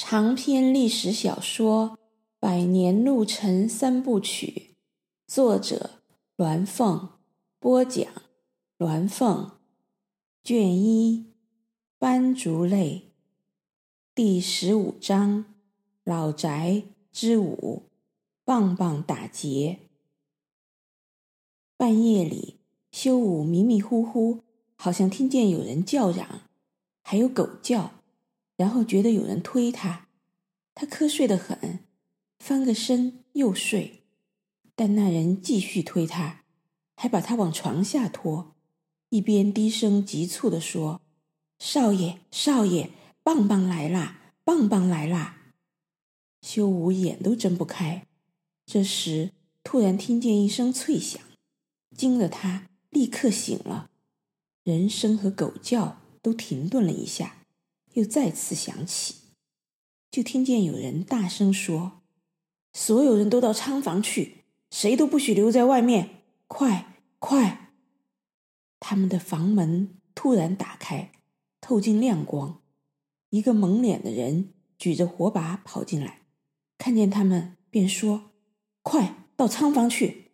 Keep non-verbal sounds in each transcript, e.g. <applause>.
长篇历史小说《百年路程三部曲》，作者鸾凤，播讲鸾凤，卷一，斑竹泪，第十五章，老宅之五，棒棒打劫。半夜里，修武迷迷糊糊，好像听见有人叫嚷，还有狗叫。然后觉得有人推他，他瞌睡得很，翻个身又睡。但那人继续推他，还把他往床下拖，一边低声急促地说：“少爷，少爷，棒棒来啦，棒棒来啦！”修武眼都睁不开。这时突然听见一声脆响，惊得他立刻醒了，人声和狗叫都停顿了一下。又再次响起，就听见有人大声说：“所有人都到仓房去，谁都不许留在外面！快，快！”他们的房门突然打开，透进亮光。一个蒙脸的人举着火把跑进来，看见他们便说：“快到仓房去！”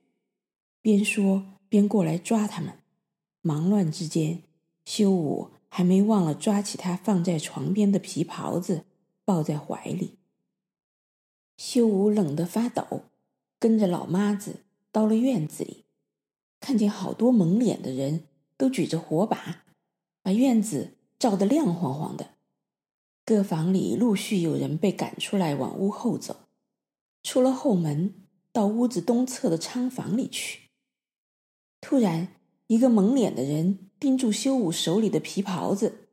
边说边过来抓他们。忙乱之间，修武。还没忘了抓起他放在床边的皮袍子，抱在怀里。修武冷得发抖，跟着老妈子到了院子里，看见好多蒙脸的人都举着火把，把院子照得亮晃晃的。各房里陆续有人被赶出来，往屋后走，出了后门，到屋子东侧的仓房里去。突然，一个蒙脸的人。盯住修武手里的皮袍子，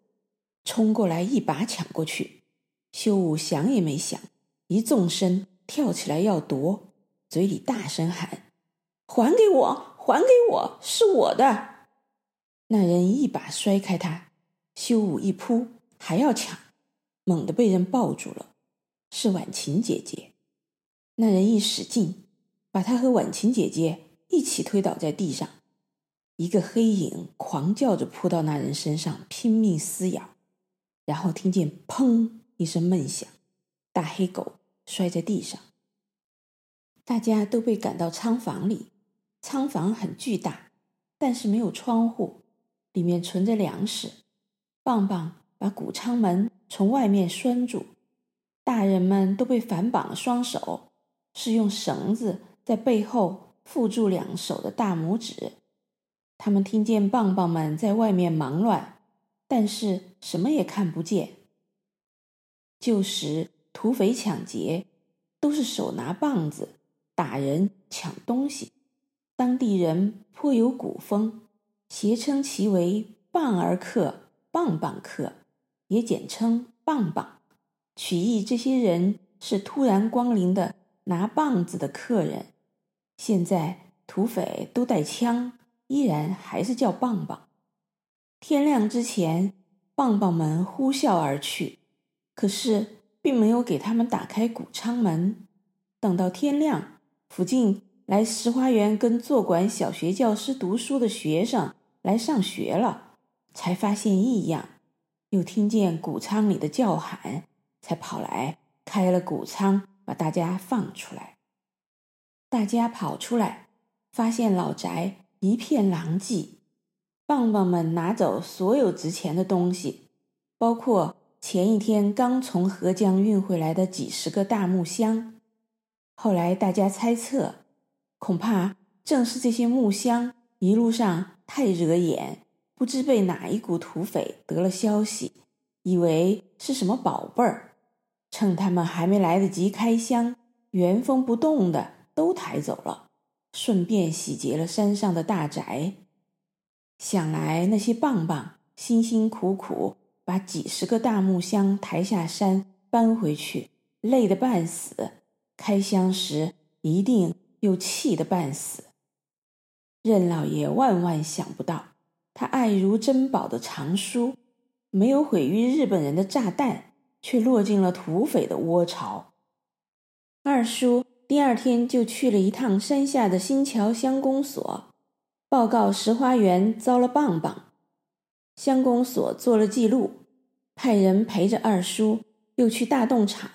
冲过来一把抢过去。修武想也没想，一纵身跳起来要夺，嘴里大声喊：“还给我，还给我，是我的！”那人一把摔开他，修武一扑，还要抢，猛地被人抱住了，是婉晴姐姐。那人一使劲，把他和婉晴姐姐一起推倒在地上。一个黑影狂叫着扑到那人身上，拼命撕咬，然后听见“砰”一声闷响，大黑狗摔在地上。大家都被赶到仓房里，仓房很巨大，但是没有窗户，里面存着粮食。棒棒把谷仓门从外面拴住，大人们都被反绑了双手，是用绳子在背后缚住两手的大拇指。他们听见棒棒们在外面忙乱，但是什么也看不见。旧时土匪抢劫都是手拿棒子打人抢东西，当地人颇有古风，谐称其为“棒儿客”“棒棒客”，也简称“棒棒”，取意这些人是突然光临的拿棒子的客人。现在土匪都带枪。依然还是叫棒棒。天亮之前，棒棒们呼啸而去，可是并没有给他们打开谷仓门。等到天亮，附近来石花园跟坐馆小学教师读书的学生来上学了，才发现异样，又听见谷仓里的叫喊，才跑来开了谷仓，把大家放出来。大家跑出来，发现老宅。一片狼藉，棒棒们拿走所有值钱的东西，包括前一天刚从河江运回来的几十个大木箱。后来大家猜测，恐怕正是这些木箱一路上太惹眼，不知被哪一股土匪得了消息，以为是什么宝贝儿，趁他们还没来得及开箱，原封不动的都抬走了。顺便洗劫了山上的大宅，想来那些棒棒辛辛苦苦把几十个大木箱抬下山搬回去，累得半死，开箱时一定又气得半死。任老爷万万想不到，他爱如珍宝的藏书，没有毁于日本人的炸弹，却落进了土匪的窝巢。二叔。第二天就去了一趟山下的新桥乡公所，报告石花园遭了棒棒。乡公所做了记录，派人陪着二叔又去大洞场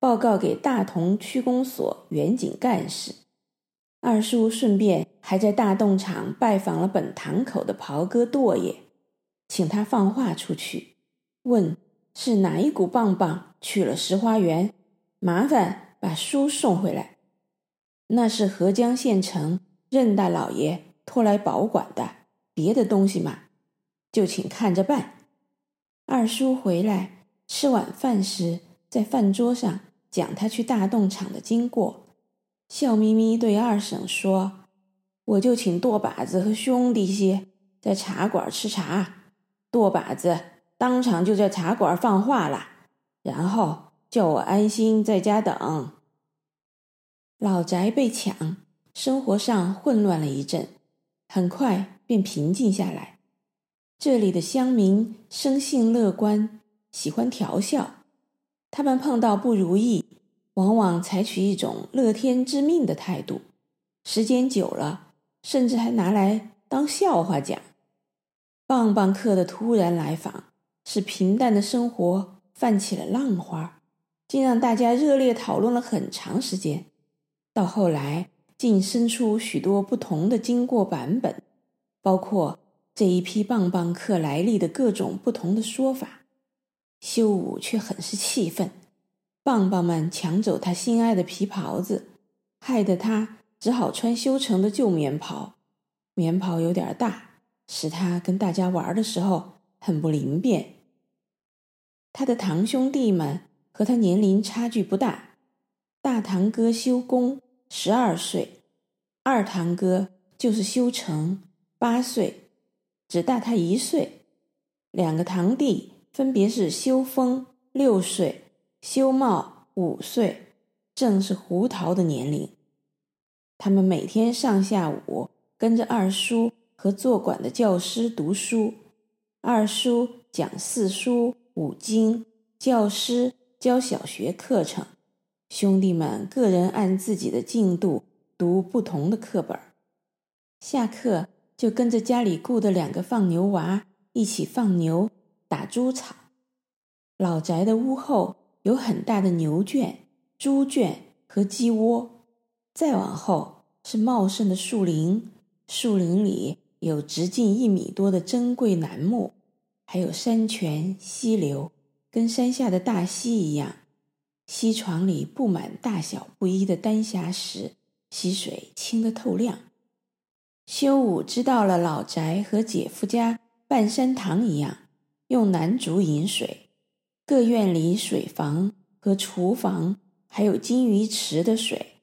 报告给大同区公所员警干事。二叔顺便还在大洞场拜访了本堂口的袍哥舵爷，请他放话出去，问是哪一股棒棒去了石花园，麻烦把书送回来。那是合江县城任大老爷托来保管的，别的东西嘛，就请看着办。二叔回来吃晚饭时，在饭桌上讲他去大洞场的经过。笑眯眯对二婶说：“我就请舵把子和兄弟些在茶馆吃茶，舵把子当场就在茶馆放话了，然后叫我安心在家等。”老宅被抢，生活上混乱了一阵，很快便平静下来。这里的乡民生性乐观，喜欢调笑，他们碰到不如意，往往采取一种乐天知命的态度，时间久了，甚至还拿来当笑话讲。棒棒客的突然来访，使平淡的生活泛起了浪花，竟让大家热烈讨论了很长时间。到后来，竟生出许多不同的经过版本，包括这一批棒棒客来历的各种不同的说法。修武却很是气愤。棒棒们抢走他心爱的皮袍子，害得他只好穿修成的旧棉袍。棉袍有点大，使他跟大家玩的时候很不灵便。他的堂兄弟们和他年龄差距不大，大堂哥修公十二岁，二堂哥就是修成八岁，只大他一岁。两个堂弟分别是修风六岁。修茂五岁，正是胡桃的年龄。他们每天上下午跟着二叔和做馆的教师读书，二叔讲四书五经，教师教小学课程，兄弟们个人按自己的进度读不同的课本。下课就跟着家里雇的两个放牛娃一起放牛、打猪草。老宅的屋后。有很大的牛圈、猪圈和鸡窝，再往后是茂盛的树林，树林里有直径一米多的珍贵楠木，还有山泉、溪流，跟山下的大溪一样。溪床里布满大小不一的丹霞石，溪水清得透亮。修武知道了老宅和姐夫家半山堂一样，用楠竹引水。各院里水房和厨房，还有金鱼池的水，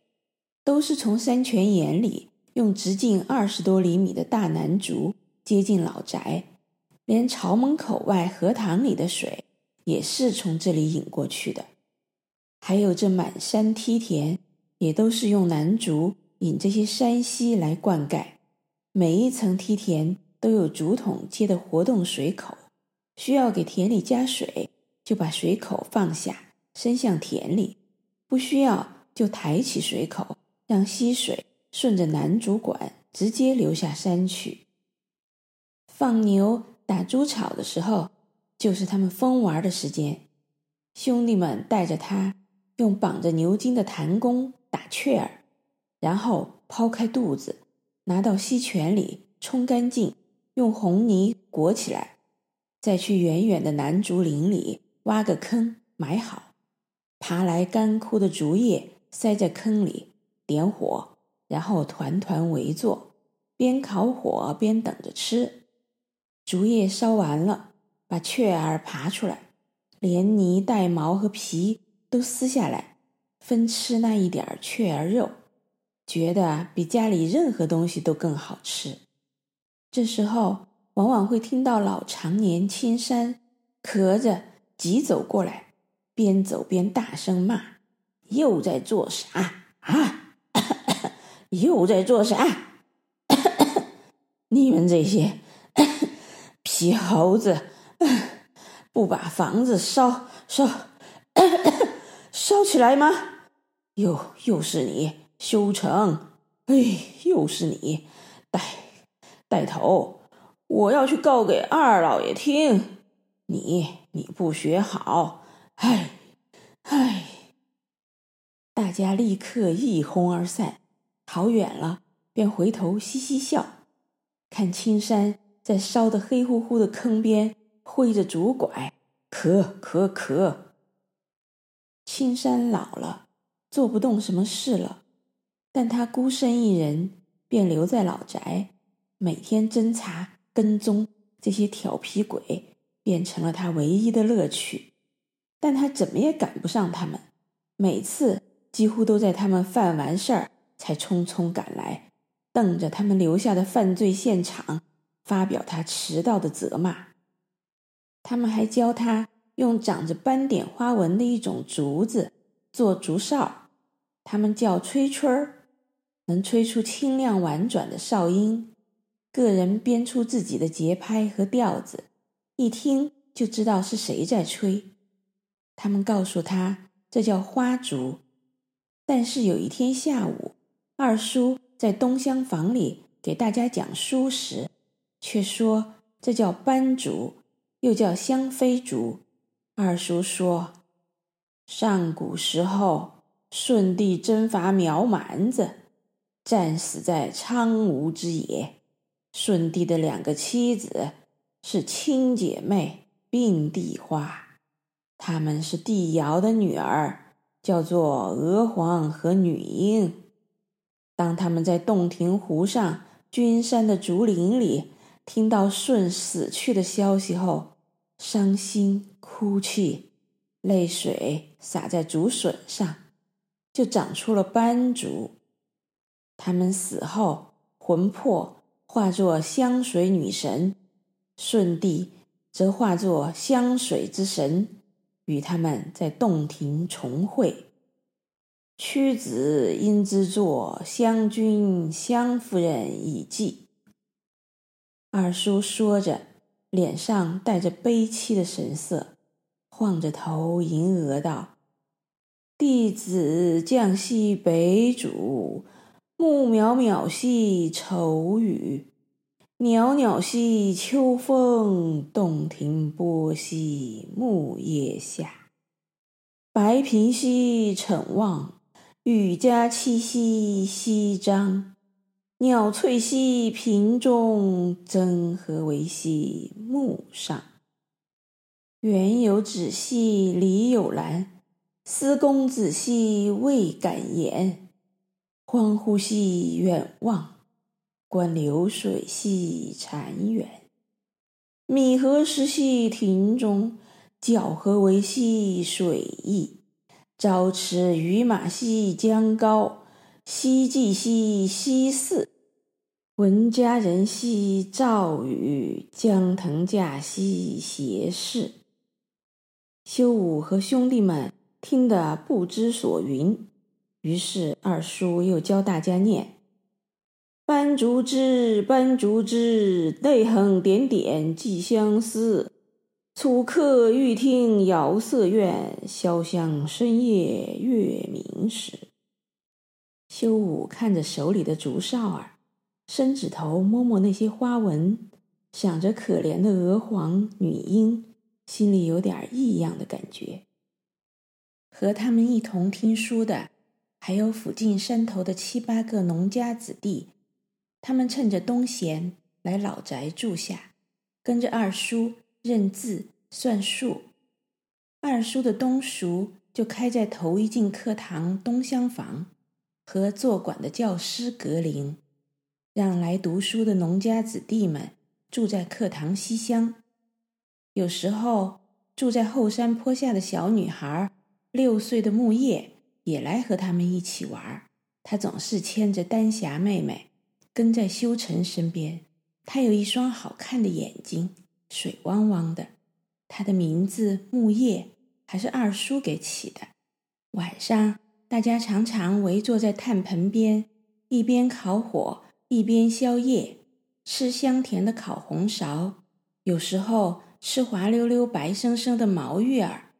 都是从山泉眼里用直径二十多厘米的大楠竹接进老宅，连朝门口外荷塘里的水也是从这里引过去的。还有这满山梯田，也都是用楠竹引这些山溪来灌溉。每一层梯田都有竹筒接的活动水口，需要给田里加水。就把水口放下，伸向田里；不需要，就抬起水口，让溪水顺着楠竹管直接流下山去。放牛、打猪草的时候，就是他们疯玩的时间。兄弟们带着他，用绑着牛筋的弹弓打雀儿，然后抛开肚子，拿到溪泉里冲干净，用红泥裹起来，再去远远的楠竹林里。挖个坑埋好，爬来干枯的竹叶塞在坑里，点火，然后团团围坐，边烤火边等着吃。竹叶烧完了，把雀儿爬出来，连泥带毛和皮都撕下来，分吃那一点雀儿肉，觉得比家里任何东西都更好吃。这时候往往会听到老长年青山咳着。急走过来，边走边大声骂：“又在做啥啊？<coughs> 又在做啥？<coughs> 你们这些 <coughs> 皮猴子，<laughs> 不把房子烧烧 <coughs> 烧起来吗？又又是你修成，哎，又是你带带头，我要去告给二老爷听。”你你不学好，哎哎！大家立刻一哄而散，逃远了，便回头嘻嘻笑，看青山在烧得黑乎乎的坑边挥着竹拐，咳咳咳。青山老了，做不动什么事了，但他孤身一人，便留在老宅，每天侦查跟踪这些调皮鬼，变成了他唯一的乐趣。但他怎么也赶不上他们，每次几乎都在他们犯完事儿才匆匆赶来，瞪着他们留下的犯罪现场，发表他迟到的责骂。他们还教他用长着斑点花纹的一种竹子做竹哨，他们叫吹吹儿，能吹出清亮婉转的哨音，个人编出自己的节拍和调子，一听就知道是谁在吹。他们告诉他，这叫花竹。但是有一天下午，二叔在东厢房里给大家讲书时，却说这叫斑竹，又叫香妃竹。二叔说，上古时候，舜帝征伐苗蛮子，战死在苍梧之野。舜帝的两个妻子是亲姐妹，并蒂花。她们是帝尧的女儿，叫做娥皇和女英。当他们在洞庭湖上君山的竹林里听到舜死去的消息后，伤心哭泣，泪水洒在竹笋上，就长出了斑竹。他们死后，魂魄化作香水女神，舜帝则化作香水之神。与他们在洞庭重会，屈子因之作《湘君湘夫人以记》。二叔说着，脸上带着悲戚的神色，晃着头吟额道：“弟子降兮北渚，木渺渺兮愁雨，袅袅兮秋风，洞庭波兮木叶下。白苹兮惩望，玉家栖兮西张。鸟翠兮屏中，争何为兮木上。园有芷兮篱有兰，思公子兮未敢言。欢呼兮远望。观流水兮潺远，米何时兮庭中？浇何为兮水溢？朝驰鱼马兮江高，夕济兮西寺。闻佳人兮赵宇，将腾驾兮偕市。修武和兄弟们听得不知所云，于是二叔又教大家念。斑竹枝，斑竹枝，泪横点点寄相思。楚客欲听瑶瑟怨，潇湘深夜月明时。修武看着手里的竹哨儿，伸指头摸摸那些花纹，想着可怜的娥皇、女英，心里有点异样的感觉。和他们一同听书的，还有附近山头的七八个农家子弟。他们趁着冬闲来老宅住下，跟着二叔认字算数。二叔的冬塾就开在头一进课堂东厢房，和坐馆的教师隔邻，让来读书的农家子弟们住在课堂西厢。有时候住在后山坡下的小女孩六岁的木叶也来和他们一起玩，她总是牵着丹霞妹妹。跟在修成身边，他有一双好看的眼睛，水汪汪的。他的名字木叶，还是二叔给起的。晚上，大家常常围坐在炭盆边，一边烤火，一边宵夜，吃香甜的烤红苕，有时候吃滑溜溜、白生生的毛芋儿。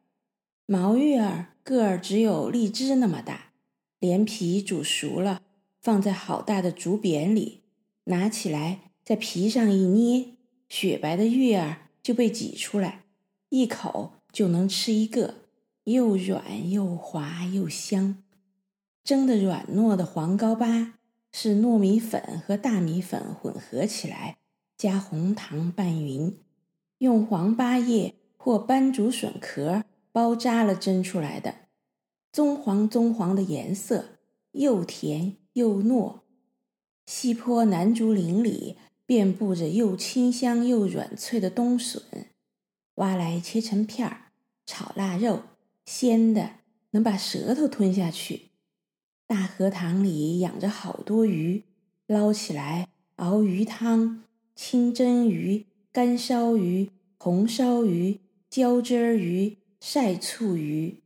毛芋儿个儿只有荔枝那么大，连皮煮熟了。放在好大的竹匾里，拿起来在皮上一捏，雪白的芋儿就被挤出来，一口就能吃一个，又软又滑又香。蒸的软糯的黄糕粑是糯米粉和大米粉混合起来，加红糖拌匀，用黄八叶或斑竹笋壳包扎了蒸出来的，棕黄棕黄的颜色，又甜又糯。西坡南竹林里遍布着又清香又软脆的冬笋，挖来切成片儿，炒腊肉，鲜的能把舌头吞下去。大荷塘里养着好多鱼，捞起来熬鱼汤，清蒸鱼、干烧鱼、红烧鱼、浇汁儿鱼、晒醋鱼。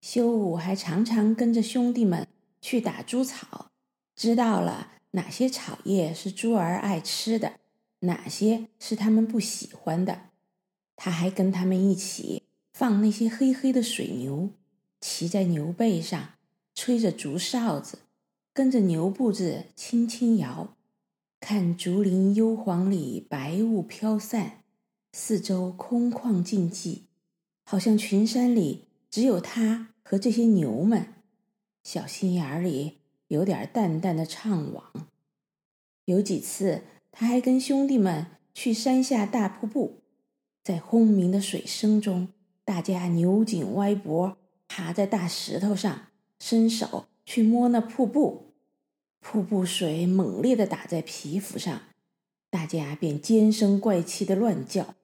修武还常常跟着兄弟们去打猪草，知道了哪些草叶是猪儿爱吃的，哪些是他们不喜欢的。他还跟他们一起放那些黑黑的水牛，骑在牛背上。吹着竹哨子，跟着牛步子轻轻摇，看竹林幽篁里白雾飘散，四周空旷静寂，好像群山里只有他和这些牛们。小心眼儿里有点淡淡的怅惘。有几次，他还跟兄弟们去山下大瀑布，在轰鸣的水声中，大家扭紧歪脖，爬在大石头上。伸手去摸那瀑布，瀑布水猛烈地打在皮肤上，大家便尖声怪气地乱叫。